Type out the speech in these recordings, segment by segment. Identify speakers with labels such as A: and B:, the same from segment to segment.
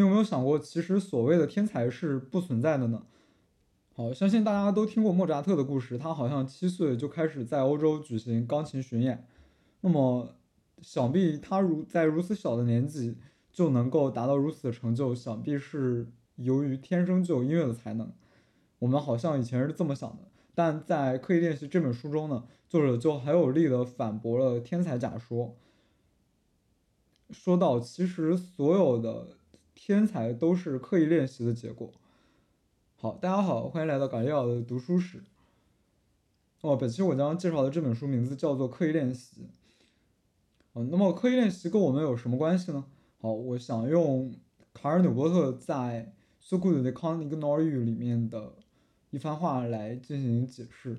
A: 你有没有想过，其实所谓的天才是不存在的呢？好，相信大家都听过莫扎特的故事，他好像七岁就开始在欧洲举行钢琴巡演。那么，想必他如在如此小的年纪就能够达到如此的成就，想必是由于天生就有音乐的才能。我们好像以前是这么想的，但在《刻意练习》这本书中呢，作者就很有力的反驳了天才假说，说到其实所有的天才都是刻意练习的结果。好，大家好，欢迎来到感利奥的读书室。哦，本期我将介绍的这本书名字叫做《刻意练习》。哦，那么刻意练习跟我们有什么关系呢？好，我想用卡尔纽波特在《So Good They Can't Ignore You》里面的一番话来进行解释。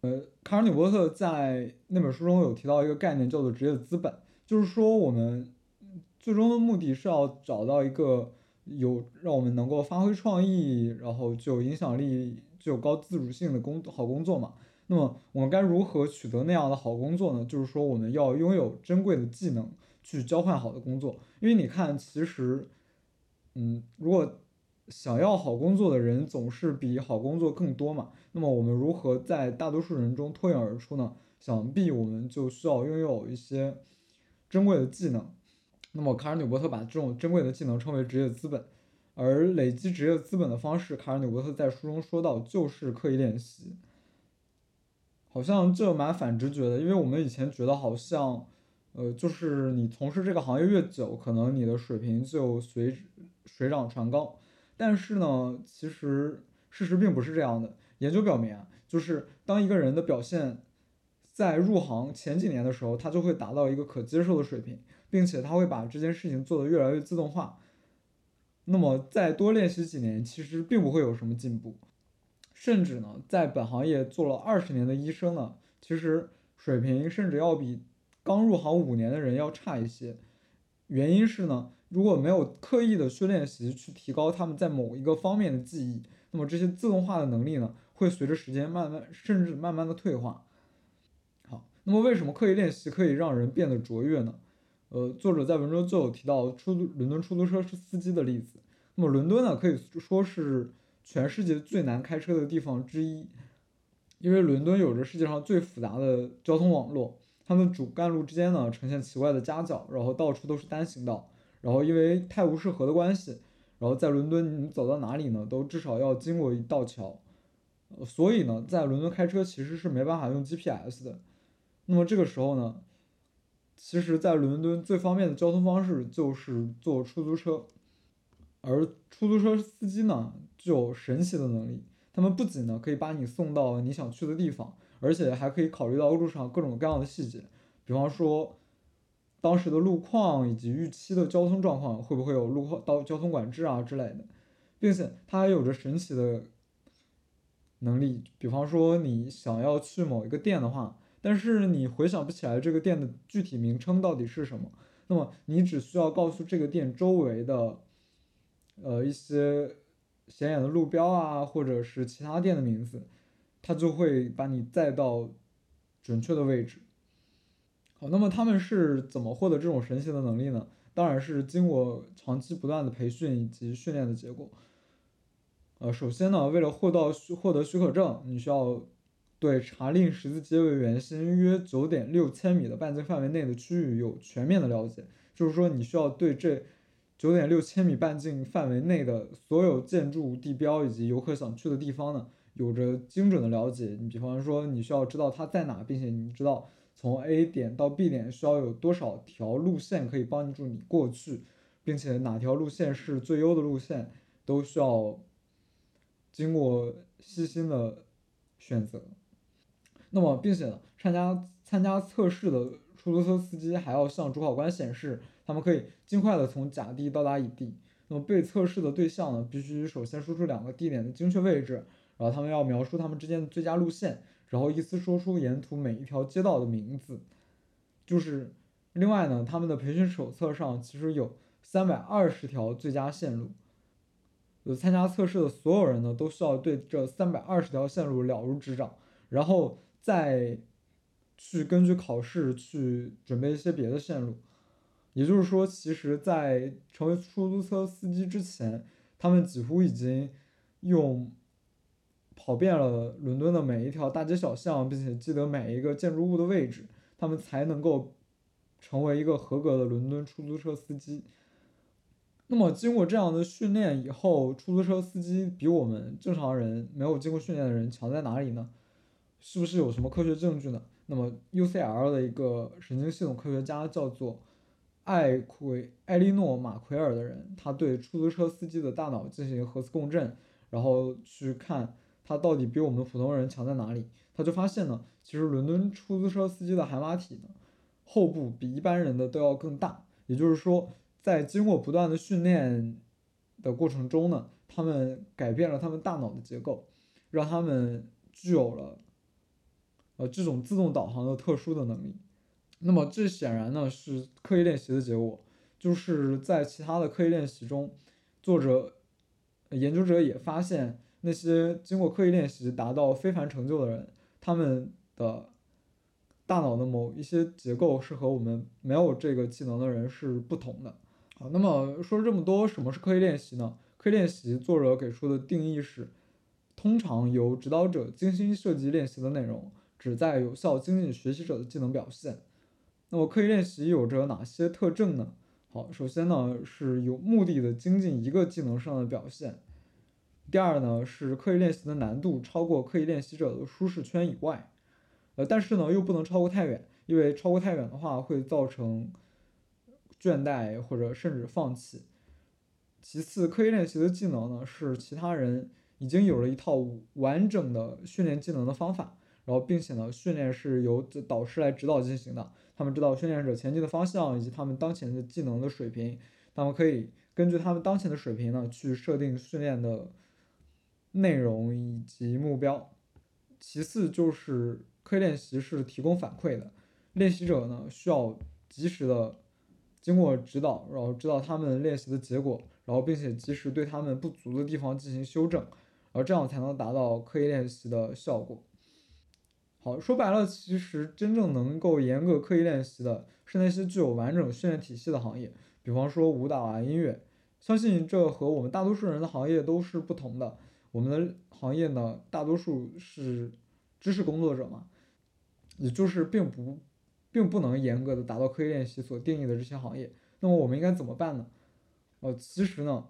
A: 呃，卡尔纽波特在那本书中有提到一个概念，叫做职业资本，就是说我们最终的目的是要找到一个。有让我们能够发挥创意，然后具有影响力、具有高自主性的工好工作嘛？那么我们该如何取得那样的好工作呢？就是说我们要拥有珍贵的技能去交换好的工作。因为你看，其实，嗯，如果想要好工作的人总是比好工作更多嘛，那么我们如何在大多数人中脱颖而出呢？想必我们就需要拥有一些珍贵的技能。那么，卡尔纽伯特把这种珍贵的技能称为职业资本，而累积职业资本的方式，卡尔纽伯特在书中说到，就是刻意练习。好像这蛮反直觉的，因为我们以前觉得好像，呃，就是你从事这个行业越久，可能你的水平就随水涨船高。但是呢，其实事实并不是这样的。研究表明啊，就是当一个人的表现。在入行前几年的时候，他就会达到一个可接受的水平，并且他会把这件事情做得越来越自动化。那么再多练习几年，其实并不会有什么进步，甚至呢，在本行业做了二十年的医生呢，其实水平甚至要比刚入行五年的人要差一些。原因是呢，如果没有刻意的去练习，去提高他们在某一个方面的记忆，那么这些自动化的能力呢，会随着时间慢慢甚至慢慢的退化。那么，为什么刻意练习可以让人变得卓越呢？呃，作者在文中就有提到出租伦敦出租车是司机的例子。那么，伦敦呢，可以说是全世界最难开车的地方之一，因为伦敦有着世界上最复杂的交通网络，它们主干路之间呢呈现奇怪的夹角，然后到处都是单行道，然后因为泰晤士河的关系，然后在伦敦你走到哪里呢，都至少要经过一道桥，所以呢，在伦敦开车其实是没办法用 GPS 的。那么这个时候呢，其实，在伦敦最方便的交通方式就是坐出租车，而出租车司机呢，具有神奇的能力。他们不仅呢可以把你送到你想去的地方，而且还可以考虑到路上各种各样的细节，比方说当时的路况以及预期的交通状况，会不会有路况到交通管制啊之类的，并且它还有着神奇的能力，比方说你想要去某一个店的话。但是你回想不起来这个店的具体名称到底是什么，那么你只需要告诉这个店周围的，呃一些显眼的路标啊，或者是其他店的名字，它就会把你载到准确的位置。好，那么他们是怎么获得这种神奇的能力呢？当然是经过长期不断的培训以及训练的结果。呃，首先呢，为了获到获得许可证，你需要。对查令十字街为圆心约九点六千米的半径范围内的区域有全面的了解，就是说你需要对这九点六千米半径范围内的所有建筑地标以及游客想去的地方呢，有着精准的了解。你比方说，你需要知道它在哪，并且你知道从 A 点到 B 点需要有多少条路线可以帮助你过去，并且哪条路线是最优的路线，都需要经过细心的选择。那么，并且呢，参加参加测试的出租车司机还要向主考官显示，他们可以尽快的从甲地到达乙地。那么被测试的对象呢，必须首先说出两个地点的精确位置，然后他们要描述他们之间的最佳路线，然后依次说出沿途每一条街道的名字。就是另外呢，他们的培训手册上其实有三百二十条最佳线路。有参加测试的所有人呢，都需要对这三百二十条线路了如指掌，然后。再去根据考试去准备一些别的线路，也就是说，其实，在成为出租车司机之前，他们几乎已经用跑遍了伦敦的每一条大街小巷，并且记得每一个建筑物的位置，他们才能够成为一个合格的伦敦出租车司机。那么，经过这样的训练以后，出租车司机比我们正常人没有经过训练的人强在哪里呢？是不是有什么科学证据呢？那么，UCL 的一个神经系统科学家叫做艾奎艾利诺马奎尔的人，他对出租车司机的大脑进行核磁共振，然后去看他到底比我们普通人强在哪里。他就发现呢，其实伦敦出租车司机的海马体呢，后部比一般人的都要更大，也就是说。在经过不断的训练的过程中呢，他们改变了他们大脑的结构，让他们具有了呃这种自动导航的特殊的能力。那么这显然呢是刻意练习的结果，就是在其他的刻意练习中，作者研究者也发现那些经过刻意练习达到非凡成就的人，他们的。大脑的某一些结构是和我们没有这个技能的人是不同的。好，那么说了这么多，什么是刻意练习呢？刻意练习，作者给出的定义是：通常由指导者精心设计练习的内容，旨在有效精进学习者的技能表现。那么刻意练习有着哪些特征呢？好，首先呢是有目的的精进一个技能上的表现。第二呢是刻意练习的难度超过刻意练习者的舒适圈以外，呃，但是呢又不能超过太远，因为超过太远的话会造成。倦怠或者甚至放弃。其次，刻意练习的技能呢，是其他人已经有了一套完整的训练技能的方法，然后并且呢，训练是由导师来指导进行的。他们知道训练者前进的方向以及他们当前的技能的水平，他们可以根据他们当前的水平呢，去设定训练的内容以及目标。其次，就是刻意练习是提供反馈的，练习者呢需要及时的。经过指导，然后知道他们练习的结果，然后并且及时对他们不足的地方进行修正，然后这样才能达到刻意练习的效果。好，说白了，其实真正能够严格刻意练习的是那些具有完整训练体系的行业，比方说舞蹈啊、音乐。相信这和我们大多数人的行业都是不同的。我们的行业呢，大多数是知识工作者嘛，也就是并不。并不能严格的达到刻意练习所定义的这些行业，那么我们应该怎么办呢？呃，其实呢，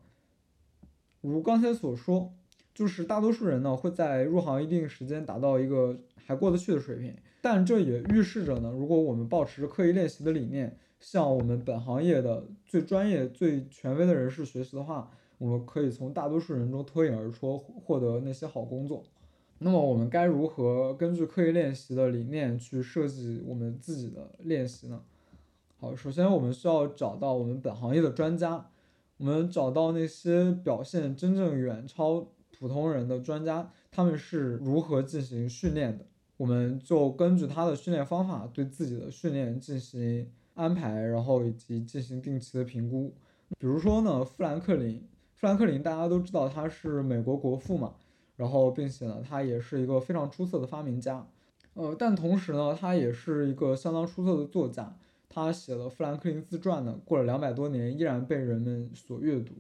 A: 如刚才所说，就是大多数人呢会在入行一定时间达到一个还过得去的水平，但这也预示着呢，如果我们保持刻意练习的理念，向我们本行业的最专业、最权威的人士学习的话，我们可以从大多数人中脱颖而出，获得那些好工作。那么我们该如何根据刻意练习的理念去设计我们自己的练习呢？好，首先我们需要找到我们本行业的专家，我们找到那些表现真正远超普通人的专家，他们是如何进行训练的？我们就根据他的训练方法对自己的训练进行安排，然后以及进行定期的评估。比如说呢，富兰克林，富兰克林大家都知道他是美国国父嘛。然后，并且呢，他也是一个非常出色的发明家，呃，但同时呢，他也是一个相当出色的作家。他写了《富兰克林自传》呢，过了两百多年，依然被人们所阅读。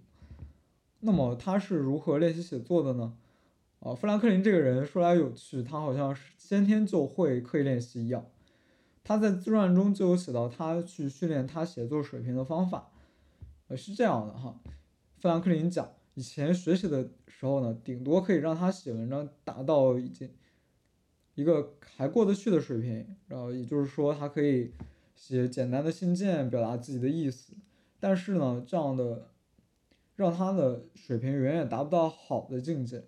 A: 那么他是如何练习写作的呢？啊，富兰克林这个人说来有趣，他好像是先天就会刻意练习一样。他在自传中就有写到他去训练他写作水平的方法，呃，是这样的哈，富兰克林讲。以前学习的时候呢，顶多可以让他写文章达到已经一个还过得去的水平，然后也就是说他可以写简单的信件表达自己的意思，但是呢，这样的让他的水平远远达不到好的境界。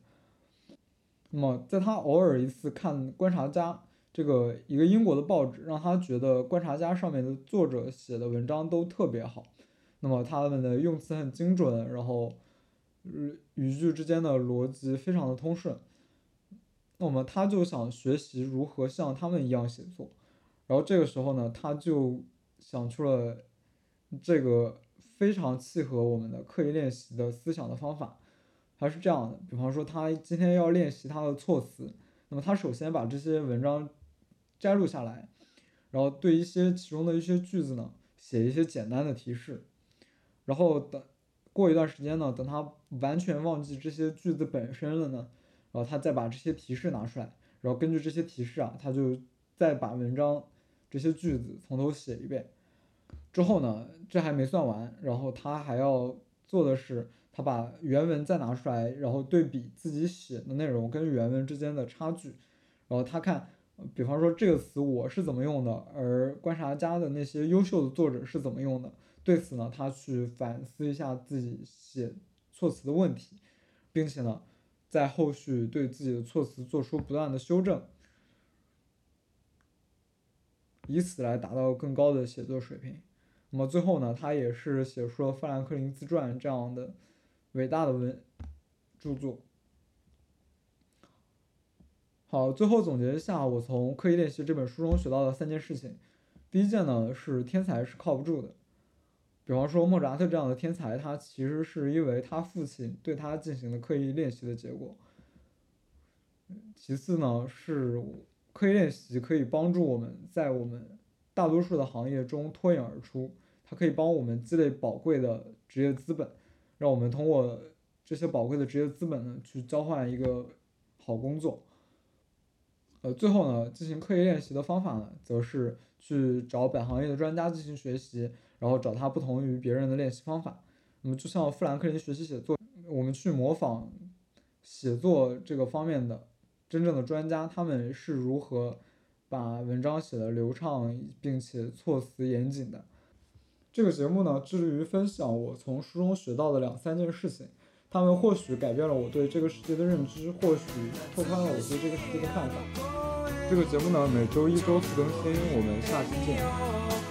A: 那么在他偶尔一次看《观察家》这个一个英国的报纸，让他觉得《观察家》上面的作者写的文章都特别好，那么他们的用词很精准，然后。语句之间的逻辑非常的通顺，那么他就想学习如何像他们一样写作，然后这个时候呢，他就想出了这个非常契合我们的刻意练习的思想的方法，他是这样的，比方说他今天要练习他的措辞，那么他首先把这些文章摘录下来，然后对一些其中的一些句子呢写一些简单的提示，然后等过一段时间呢，等他完全忘记这些句子本身了呢，然后他再把这些提示拿出来，然后根据这些提示啊，他就再把文章这些句子从头写一遍。之后呢，这还没算完，然后他还要做的是，他把原文再拿出来，然后对比自己写的内容跟原文之间的差距，然后他看。比方说这个词我是怎么用的，而观察家的那些优秀的作者是怎么用的？对此呢，他去反思一下自己写措辞的问题，并且呢，在后续对自己的措辞做出不断的修正，以此来达到更高的写作水平。那么最后呢，他也是写出了《富兰克林自传》这样的伟大的文著作。好，最后总结一下，我从《刻意练习》这本书中学到的三件事情。第一件呢是天才是靠不住的。比方说莫扎特这样的天才，他其实是因为他父亲对他进行了刻意练习的结果。其次呢是刻意练习可以帮助我们在我们大多数的行业中脱颖而出，它可以帮我们积累宝贵的职业资本，让我们通过这些宝贵的职业资本呢去交换一个好工作。呃，最后呢，进行刻意练习的方法呢，则是去找本行业的专家进行学习，然后找他不同于别人的练习方法。那么，就像富兰克林学习写作，我们去模仿写作这个方面的真正的专家，他们是如何把文章写的流畅，并且措辞严谨的。这个节目呢，致力于分享我从书中学到的两三件事情。他们或许改变了我对这个世界的认知，或许拓宽了我对这个世界的看法。这个节目呢，每周一、周四更新，我们下期见。